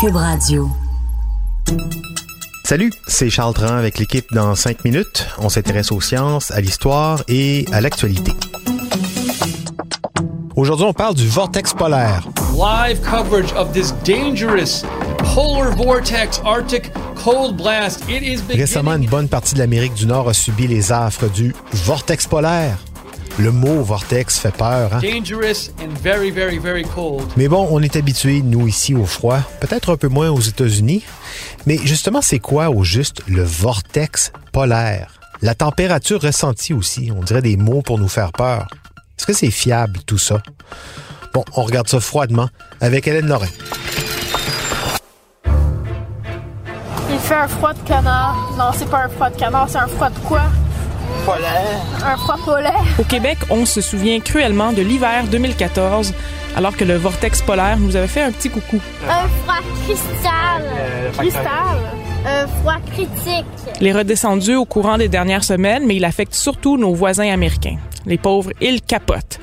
Cube Radio. Salut, c'est Charles Tran avec l'équipe dans 5 minutes. On s'intéresse aux sciences, à l'histoire et à l'actualité. Aujourd'hui, on parle du vortex polaire. Live coverage of this dangerous polar vortex Arctic cold blast. It is Récemment, une bonne partie de l'Amérique du Nord a subi les affres du vortex polaire. Le mot vortex fait peur, hein? Dangerous and very, very, very cold. Mais bon, on est habitués, nous, ici, au froid. Peut-être un peu moins aux États-Unis. Mais justement, c'est quoi, au juste, le vortex polaire? La température ressentie aussi, on dirait des mots pour nous faire peur. Est-ce que c'est fiable, tout ça? Bon, on regarde ça froidement avec Hélène Lorrain. Il fait un froid de canard. Non, c'est pas un froid de canard, c'est un froid de quoi? Polaire. Un froid polaire. Au Québec, on se souvient cruellement de l'hiver 2014, alors que le vortex polaire nous avait fait un petit coucou. Un froid cristal. Euh, Cristal. Un froid critique. Il est redescendu au courant des dernières semaines, mais il affecte surtout nos voisins américains. Les pauvres, ils capotent.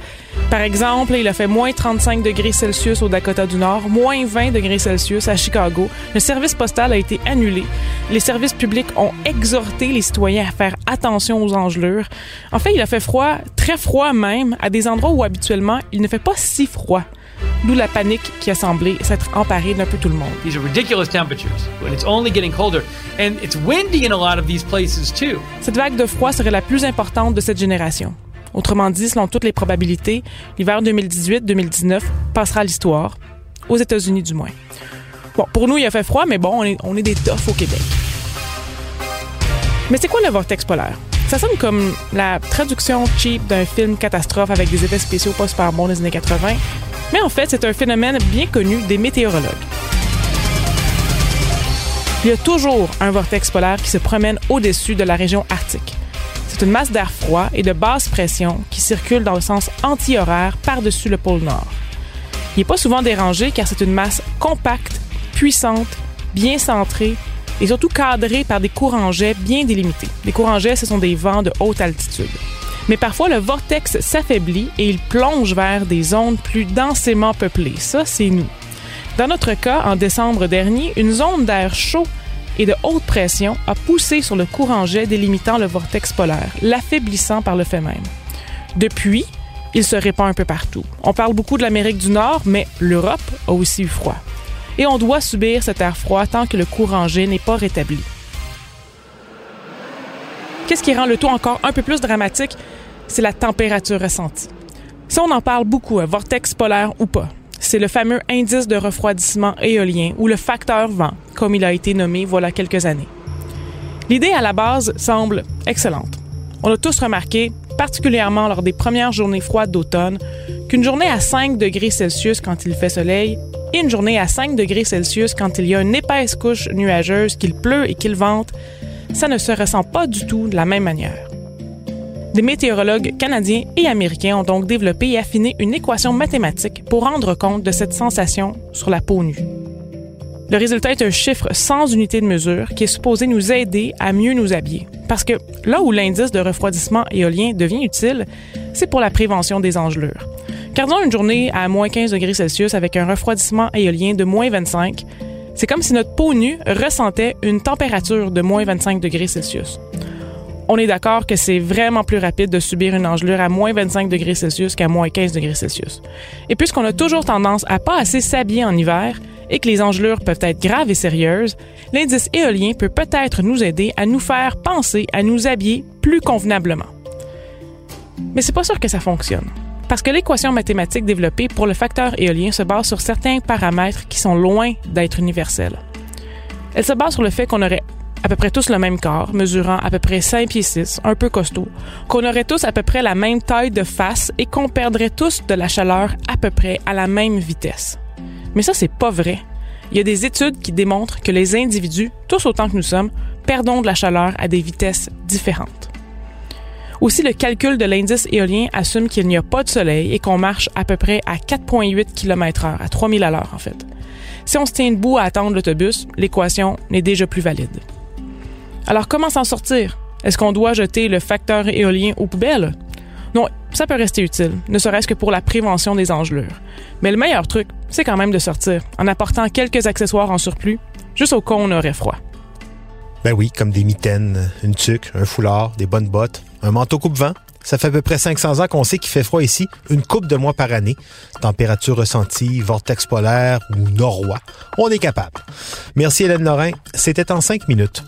Par exemple, il a fait moins 35 degrés Celsius au Dakota du Nord, moins 20 degrés Celsius à Chicago. Le service postal a été annulé. Les services publics ont exhorté les citoyens à faire attention aux engelures. En fait, il a fait froid, très froid même, à des endroits où habituellement il ne fait pas si froid. D'où la panique qui a semblé s'être emparée d'un peu tout le monde. These are ridiculous temperatures, but it's only getting colder. And it's windy in a lot of these places too. Cette vague de froid serait la plus importante de cette génération. Autrement dit, selon toutes les probabilités, l'hiver 2018-2019 passera à l'histoire, aux États-Unis du moins. Bon, pour nous, il a fait froid, mais bon, on est, des toughs au Québec. Mais c'est quoi le vortex polaire? Ça sonne comme la traduction cheap d'un film catastrophe avec des effets spéciaux pas super des années 80, mais en fait, c'est un phénomène bien connu des météorologues. Il y a toujours un vortex polaire qui se promène au-dessus de la région arctique. C'est une masse d'air froid et de basse pression qui circule dans le sens anti-horaire par-dessus le pôle Nord. Il n'est pas souvent dérangé car c'est une masse compacte, puissante, bien centrée et surtout cadrée par des courants jets bien délimités. Les courants jets, ce sont des vents de haute altitude. Mais parfois, le vortex s'affaiblit et il plonge vers des zones plus densément peuplées. Ça, c'est nous. Dans notre cas, en décembre dernier, une zone d'air chaud et de haute pression a poussé sur le courant jet délimitant le vortex polaire, l'affaiblissant par le fait même. Depuis, il se répand un peu partout. On parle beaucoup de l'Amérique du Nord, mais l'Europe a aussi eu froid. Et on doit subir cet air froid tant que le courant jet n'est pas rétabli. Qu'est-ce qui rend le tout encore un peu plus dramatique? C'est la température ressentie. Ça, on en parle beaucoup, un vortex polaire ou pas. C'est le fameux indice de refroidissement éolien ou le facteur vent, comme il a été nommé voilà quelques années. L'idée à la base semble excellente. On a tous remarqué, particulièrement lors des premières journées froides d'automne, qu'une journée à 5 degrés Celsius quand il fait soleil et une journée à 5 degrés Celsius quand il y a une épaisse couche nuageuse, qu'il pleut et qu'il vente, ça ne se ressent pas du tout de la même manière. Des météorologues canadiens et américains ont donc développé et affiné une équation mathématique pour rendre compte de cette sensation sur la peau nue. Le résultat est un chiffre sans unité de mesure qui est supposé nous aider à mieux nous habiller. Parce que là où l'indice de refroidissement éolien devient utile, c'est pour la prévention des engelures. Gardons une journée à moins 15 degrés Celsius avec un refroidissement éolien de moins 25. C'est comme si notre peau nue ressentait une température de moins 25 degrés Celsius. On est d'accord que c'est vraiment plus rapide de subir une engelure à moins 25 degrés Celsius qu'à moins 15 degrés Celsius. Et puisqu'on a toujours tendance à pas assez s'habiller en hiver et que les engelures peuvent être graves et sérieuses, l'indice éolien peut peut-être nous aider à nous faire penser à nous habiller plus convenablement. Mais c'est pas sûr que ça fonctionne. Parce que l'équation mathématique développée pour le facteur éolien se base sur certains paramètres qui sont loin d'être universels. Elle se base sur le fait qu'on aurait à peu près tous le même corps, mesurant à peu près 5 pieds 6, un peu costaud, qu'on aurait tous à peu près la même taille de face et qu'on perdrait tous de la chaleur à peu près à la même vitesse. Mais ça, c'est pas vrai. Il y a des études qui démontrent que les individus, tous autant que nous sommes, perdons de la chaleur à des vitesses différentes. Aussi, le calcul de l'indice éolien assume qu'il n'y a pas de soleil et qu'on marche à peu près à 4,8 km h à 3000 à l'heure en fait. Si on se tient debout à attendre l'autobus, l'équation n'est déjà plus valide. Alors comment s'en sortir? Est-ce qu'on doit jeter le facteur éolien aux poubelles? Non, ça peut rester utile, ne serait-ce que pour la prévention des engelures. Mais le meilleur truc, c'est quand même de sortir, en apportant quelques accessoires en surplus, juste au cas où on aurait froid. Ben oui, comme des mitaines, une tuque, un foulard, des bonnes bottes, un manteau coupe-vent. Ça fait à peu près 500 ans qu'on sait qu'il fait froid ici, une coupe de mois par année. Température ressentie, vortex polaire ou norois. On est capable. Merci Hélène Lorrain. C'était en cinq minutes.